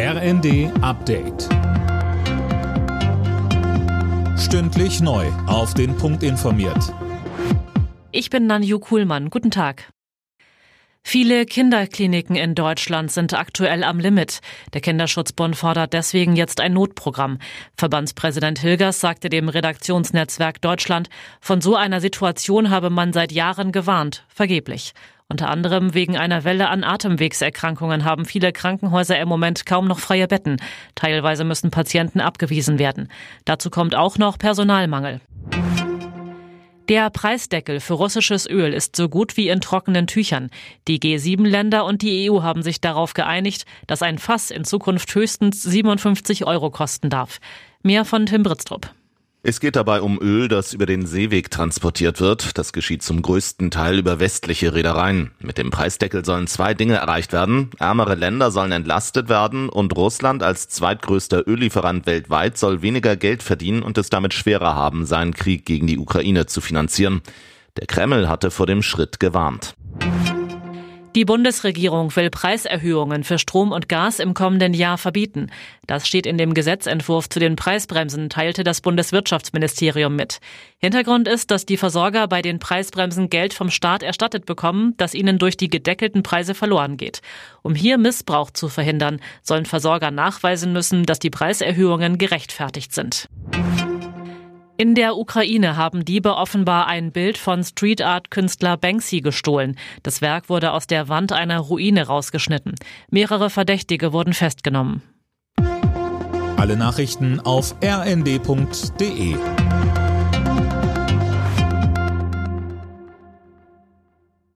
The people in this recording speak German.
RND Update. Stündlich neu. Auf den Punkt informiert. Ich bin Nanju Kuhlmann. Guten Tag. Viele Kinderkliniken in Deutschland sind aktuell am Limit. Der Kinderschutzbund fordert deswegen jetzt ein Notprogramm. Verbandspräsident Hilgers sagte dem Redaktionsnetzwerk Deutschland, von so einer Situation habe man seit Jahren gewarnt, vergeblich. Unter anderem wegen einer Welle an Atemwegserkrankungen haben viele Krankenhäuser im Moment kaum noch freie Betten. Teilweise müssen Patienten abgewiesen werden. Dazu kommt auch noch Personalmangel. Der Preisdeckel für russisches Öl ist so gut wie in trockenen Tüchern. Die G7-Länder und die EU haben sich darauf geeinigt, dass ein Fass in Zukunft höchstens 57 Euro kosten darf. Mehr von Tim Britztrup. Es geht dabei um Öl, das über den Seeweg transportiert wird. Das geschieht zum größten Teil über westliche Reedereien. Mit dem Preisdeckel sollen zwei Dinge erreicht werden. Ärmere Länder sollen entlastet werden und Russland als zweitgrößter Öllieferant weltweit soll weniger Geld verdienen und es damit schwerer haben, seinen Krieg gegen die Ukraine zu finanzieren. Der Kreml hatte vor dem Schritt gewarnt. Die Bundesregierung will Preiserhöhungen für Strom und Gas im kommenden Jahr verbieten. Das steht in dem Gesetzentwurf zu den Preisbremsen, teilte das Bundeswirtschaftsministerium mit. Hintergrund ist, dass die Versorger bei den Preisbremsen Geld vom Staat erstattet bekommen, das ihnen durch die gedeckelten Preise verloren geht. Um hier Missbrauch zu verhindern, sollen Versorger nachweisen müssen, dass die Preiserhöhungen gerechtfertigt sind. In der Ukraine haben Diebe offenbar ein Bild von Street Art Künstler Banksy gestohlen. Das Werk wurde aus der Wand einer Ruine rausgeschnitten. Mehrere Verdächtige wurden festgenommen. Alle Nachrichten auf rnd.de